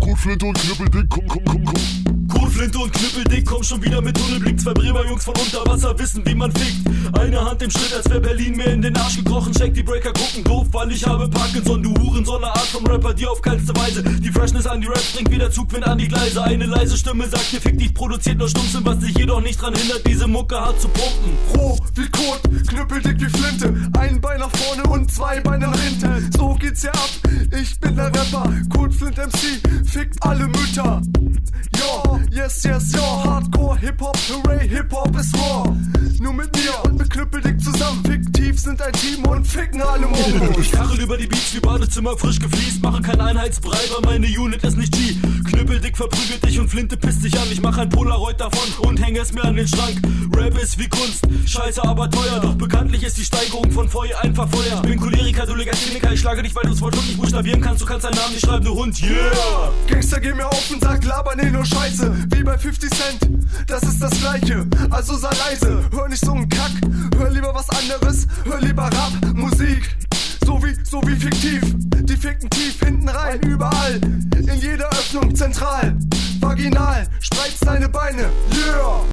Kotflinte und Knüppeldick, komm, komm, komm, komm. Kotflinte und Knüppeldick kommen schon wieder mit Tunnelblick. Zwei Bremer Jungs von unter Wasser wissen, wie man fickt. Eine Hand im Schritt, als wär Berlin mir in den Arsch gekrochen. Check die Breaker gucken doof, weil ich habe Parkinson. Du Huren, so eine Art vom Rapper, dir auf keinste Weise. Die Freshness an die Raps bringt wieder Zugwind an die Gleise. Eine leise Stimme sagt dir, fick dich, produziert nur Stumpfsinn, was dich jedoch nicht dran hindert, diese Mucke hart zu pumpen. Roh wie Kot, knüppeldick wie Flinte. Ein Bein nach vorne und zwei Beine nach hinten. Geht's ja ab, ich bin der Rapper. Kotflint MC, fickt alle Mütter. Yo, yes, yes, yo, Hardcore, Hip-Hop, Hooray, Hip-Hop ist raw. Nur mit mir und mit. Fiktiv sind ein Team und ficken alle Mombos. Ich kachel über die Beats wie Badezimmer frisch gefliest. Machen kein Einheitsbrei, weil meine Unit ist nicht G. Knüppeldick verprügelt dich und Flinte pisst dich an. Ich mach ein Polaroid davon und hänge es mir an den Schrank. Rap ist wie Kunst, scheiße, aber teuer. Doch bekanntlich ist die Steigerung von Feuer einfach Feuer. Ich bin Choleriker, du Legastheniker, ich schlage dich, weil du das Wort nicht buchstabieren kannst. Du kannst deinen Namen nicht schreiben, du Hund, yeah! Gangster, geh mir auf und sag, laber nee, nur Scheiße. Wie bei 50 Cent, das ist das Gleiche. Also sei leise, hör nicht so einen Kack. Was anderes, hör lieber Rap, Musik. So wie, so wie fiktiv. Die ficken tief hinten rein, überall. In jeder Öffnung, zentral. Vaginal, spreiz deine Beine!